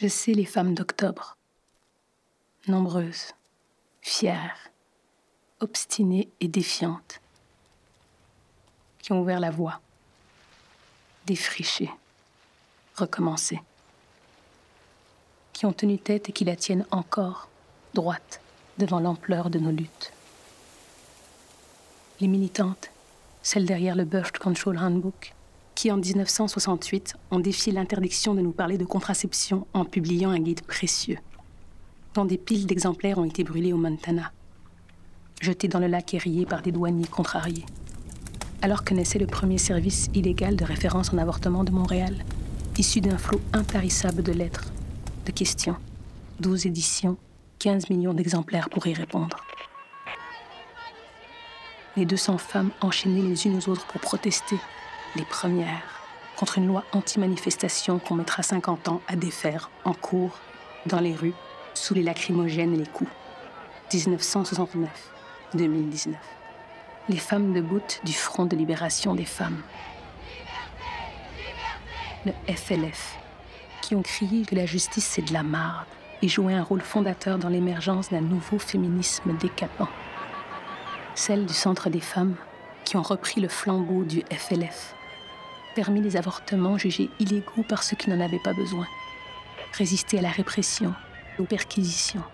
Je sais les femmes d'octobre, nombreuses, fières, obstinées et défiantes, qui ont ouvert la voie, défriché, recommencé, qui ont tenu tête et qui la tiennent encore droite devant l'ampleur de nos luttes. Les militantes, celles derrière le Birth Control Handbook, qui en 1968 ont défié l'interdiction de nous parler de contraception en publiant un guide précieux, dont des piles d'exemplaires ont été brûlés au Montana, jetés dans le lac Erie par des douaniers contrariés. Alors que naissait le premier service illégal de référence en avortement de Montréal, issu d'un flot intarissable de lettres, de questions, 12 éditions, 15 millions d'exemplaires pour y répondre. Les 200 femmes enchaînées les unes aux autres pour protester les premières, contre une loi anti-manifestation qu'on mettra 50 ans à défaire en cours, dans les rues, sous les lacrymogènes et les coups. 1969-2019. Les femmes debout du Front de libération des femmes. Le FLF, qui ont crié que la justice c'est de la marde et joué un rôle fondateur dans l'émergence d'un nouveau féminisme décapant. Celles du Centre des femmes qui ont repris le flambeau du FLF permis les avortements jugés illégaux par ceux qui n'en avaient pas besoin, résister à la répression, aux perquisitions,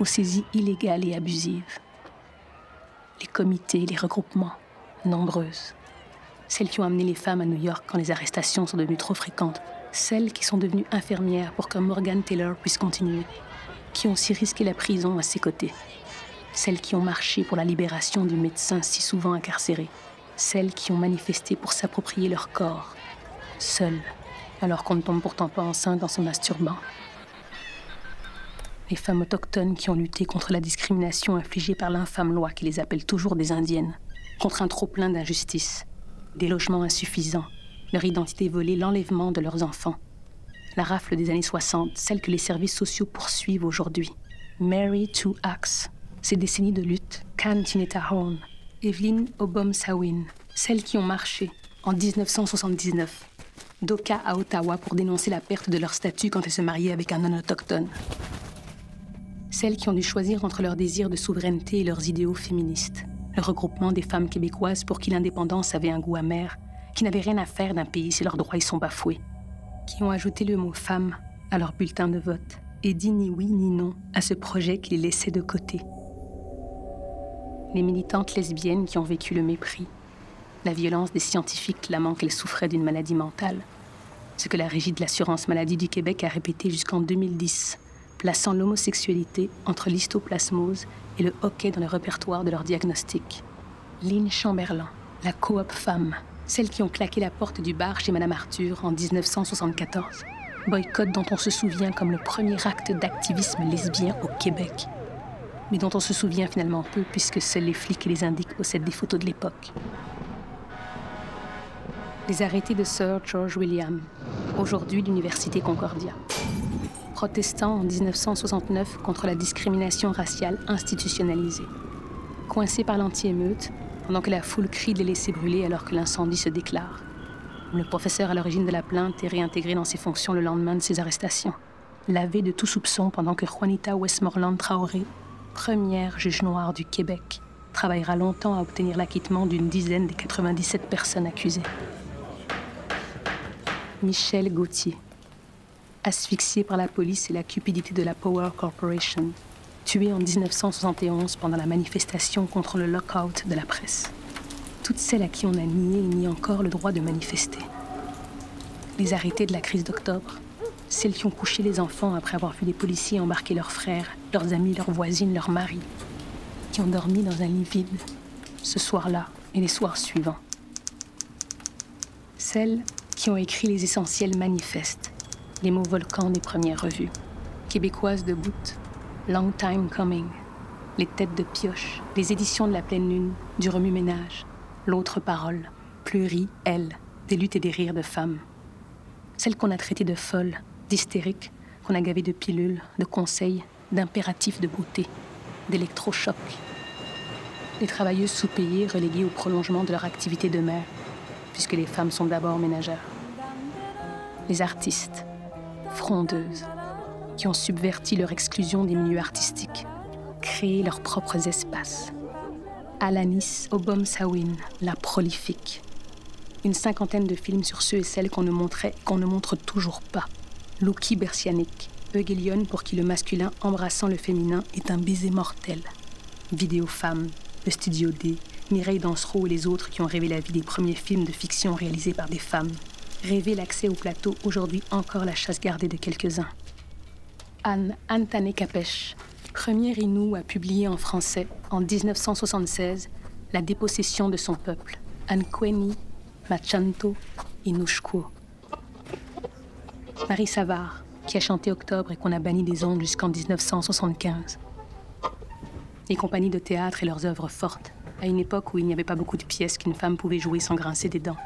aux saisies illégales et abusives. Les comités, les regroupements, nombreuses. Celles qui ont amené les femmes à New York quand les arrestations sont devenues trop fréquentes. Celles qui sont devenues infirmières pour que Morgan Taylor puisse continuer. Qui ont aussi risqué la prison à ses côtés. Celles qui ont marché pour la libération du médecin si souvent incarcéré celles qui ont manifesté pour s'approprier leur corps, seules, alors qu'on ne tombe pourtant pas enceinte en se masturbant. Les femmes autochtones qui ont lutté contre la discrimination infligée par l'infâme loi qui les appelle toujours des indiennes, contre un trop-plein d'injustice, des logements insuffisants, leur identité volée, l'enlèvement de leurs enfants. La rafle des années 60, celle que les services sociaux poursuivent aujourd'hui. Mary Two Axe, ces décennies de lutte, Can Horn, Evelyn Obom-Sawin, celles qui ont marché en 1979 d'Oka à Ottawa pour dénoncer la perte de leur statut quand elles se mariaient avec un non-autochtone. Celles qui ont dû choisir entre leur désir de souveraineté et leurs idéaux féministes. Le regroupement des femmes québécoises pour qui l'indépendance avait un goût amer, qui n'avaient rien à faire d'un pays si leurs droits y sont bafoués. Qui ont ajouté le mot femme à leur bulletin de vote et dit ni oui ni non à ce projet qu'ils laissaient de côté les militantes lesbiennes qui ont vécu le mépris, la violence des scientifiques clamant qu'elles souffraient d'une maladie mentale, ce que la Régie de l'assurance maladie du Québec a répété jusqu'en 2010, plaçant l'homosexualité entre l'histoplasmose et le hockey dans le répertoire de leur diagnostic. Lynn Chamberlain, la coop femme, celles qui ont claqué la porte du bar chez Madame Arthur en 1974. Boycott dont on se souvient comme le premier acte d'activisme lesbien au Québec mais dont on se souvient finalement peu puisque seuls les flics et les indiques possèdent des photos de l'époque. Les arrêtés de Sir George William, aujourd'hui l'Université Concordia. Protestant en 1969 contre la discrimination raciale institutionnalisée. Coincé par l'anti-émeute, pendant que la foule crie de les laisser brûler alors que l'incendie se déclare. Le professeur à l'origine de la plainte est réintégré dans ses fonctions le lendemain de ses arrestations. Lavé de tout soupçon pendant que Juanita Westmoreland Traoré première juge noire du Québec, travaillera longtemps à obtenir l'acquittement d'une dizaine des 97 personnes accusées. Michel Gauthier, asphyxié par la police et la cupidité de la Power Corporation, tué en 1971 pendant la manifestation contre le lockout de la presse. Toutes celles à qui on a nié et nie encore le droit de manifester. Les arrêtés de la crise d'octobre, celles qui ont couché les enfants après avoir vu les policiers embarquer leurs frères, leurs amis, leurs voisines, leurs maris, qui ont dormi dans un lit vide ce soir-là et les soirs suivants. Celles qui ont écrit les essentiels manifestes, les mots volcans des premières revues, québécoises de bout, Long Time Coming, les têtes de pioche, les éditions de la pleine lune, du remue-ménage, l'autre parole, pleurie, elle, des luttes et des rires de femmes. Celles qu'on a traitées de folles, d'hystériques qu'on a gavés de pilules, de conseils, d'impératifs de beauté, d'électrochocs. Les travailleuses sous-payées reléguées au prolongement de leur activité de mère, puisque les femmes sont d'abord ménagères. Les artistes, frondeuses, qui ont subverti leur exclusion des milieux artistiques, créé leurs propres espaces. Alanis Obomsawin, la prolifique. Une cinquantaine de films sur ceux et celles qu'on ne montrait qu'on ne montre toujours pas. Luki Bersianik, Eugélion pour qui le masculin embrassant le féminin est un baiser mortel. Vidéo Femme, le Studio D, Mireille Dansereau et les autres qui ont rêvé la vie des premiers films de fiction réalisés par des femmes. Rêver l'accès au plateau, aujourd'hui encore la chasse gardée de quelques-uns. Anne Antane Capèche, première Inou à publier en français, en 1976, La dépossession de son peuple, Anqueni, Machanto, Inushko. Marie Savard, qui a chanté Octobre et qu'on a banni des ondes jusqu'en 1975. Les compagnies de théâtre et leurs œuvres fortes, à une époque où il n'y avait pas beaucoup de pièces qu'une femme pouvait jouer sans grincer des dents.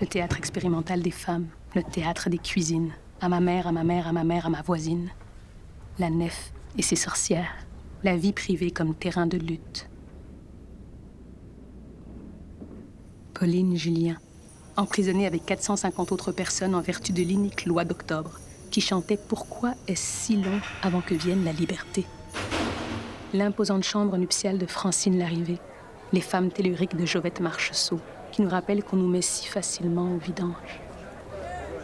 Le théâtre expérimental des femmes, le théâtre des cuisines, à ma mère, à ma mère, à ma mère, à ma voisine. La nef et ses sorcières, la vie privée comme terrain de lutte. Pauline Julien, emprisonnée avec 450 autres personnes en vertu de l'inique loi d'octobre, qui chantait Pourquoi est-ce si long avant que vienne la liberté? L'imposante chambre nuptiale de Francine Larrivée, les femmes telluriques de Jovette Marcheseau, qui nous rappellent qu'on nous met si facilement au vidange.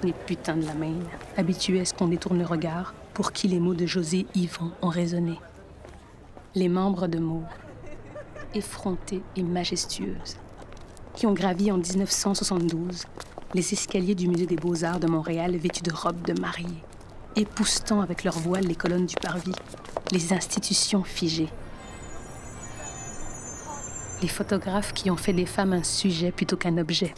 Les putains de la main, habitués à ce qu'on détourne le regard, pour qui les mots de José Yvon ont résonné. Les membres de mots, effrontées et majestueuses, qui ont gravi en 1972 les escaliers du Musée des Beaux-Arts de Montréal vêtus de robes de mariée, époustant avec leurs voiles les colonnes du parvis, les institutions figées. Les photographes qui ont fait des femmes un sujet plutôt qu'un objet.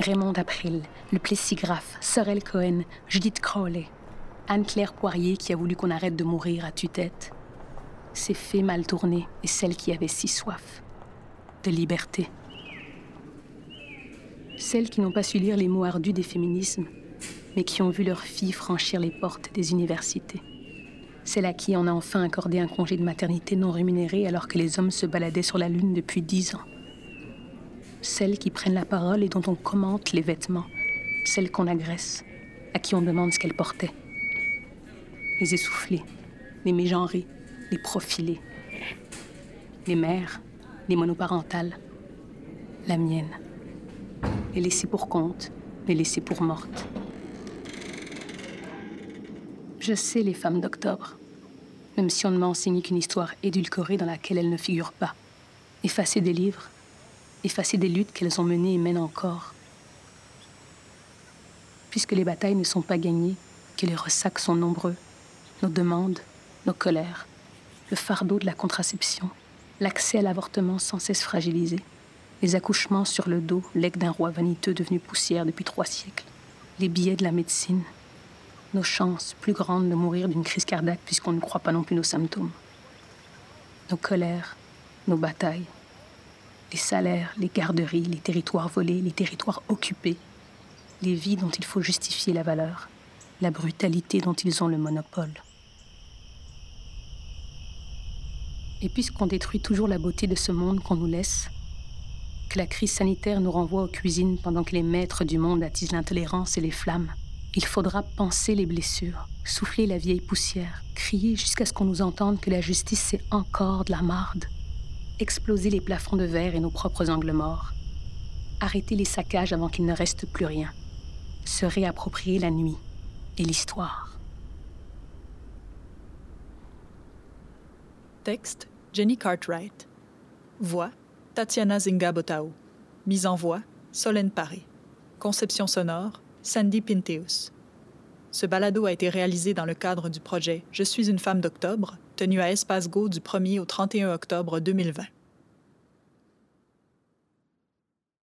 Raymond April, le plessis-graphe, Sorel Cohen, Judith Crowley, Anne-Claire Poirier qui a voulu qu'on arrête de mourir à tue-tête. Ces fées mal tournées et celles qui avaient si soif de liberté. Celles qui n'ont pas su lire les mots ardus des féminismes, mais qui ont vu leurs filles franchir les portes des universités. Celles à qui on a enfin accordé un congé de maternité non rémunéré alors que les hommes se baladaient sur la Lune depuis dix ans. Celles qui prennent la parole et dont on commente les vêtements. Celles qu'on agresse, à qui on demande ce qu'elles portaient. Les essoufflés, les mégenrés, les profilés. Les mères, les monoparentales. La mienne. Les laissées pour compte, les laissées pour mortes. Je sais les femmes d'octobre, même si on ne m'a enseigné qu'une histoire édulcorée dans laquelle elles ne figurent pas. Effacées des livres, effacées des luttes qu'elles ont menées et mènent encore. Puisque les batailles ne sont pas gagnées, que les ressacs sont nombreux, nos demandes, nos colères, le fardeau de la contraception, l'accès à l'avortement sans cesse fragilisé, les accouchements sur le dos, legs d'un roi vaniteux devenu poussière depuis trois siècles, les billets de la médecine, nos chances plus grandes de mourir d'une crise cardiaque puisqu'on ne croit pas non plus nos symptômes. Nos colères, nos batailles, les salaires, les garderies, les territoires volés, les territoires occupés, les vies dont il faut justifier la valeur, la brutalité dont ils ont le monopole. Et puisqu'on détruit toujours la beauté de ce monde qu'on nous laisse, la crise sanitaire nous renvoie aux cuisines pendant que les maîtres du monde attisent l'intolérance et les flammes, il faudra penser les blessures, souffler la vieille poussière, crier jusqu'à ce qu'on nous entende que la justice c'est encore de la marde, exploser les plafonds de verre et nos propres angles morts, arrêter les saccages avant qu'il ne reste plus rien, se réapproprier la nuit et l'histoire. Texte Jenny Cartwright. Voix Tatiana Zinga-Botao. Mise en voix Solène Paré. Conception sonore Sandy Pinteus. Ce balado a été réalisé dans le cadre du projet Je suis une femme d'octobre, tenu à Espace Go du 1er au 31 octobre 2020.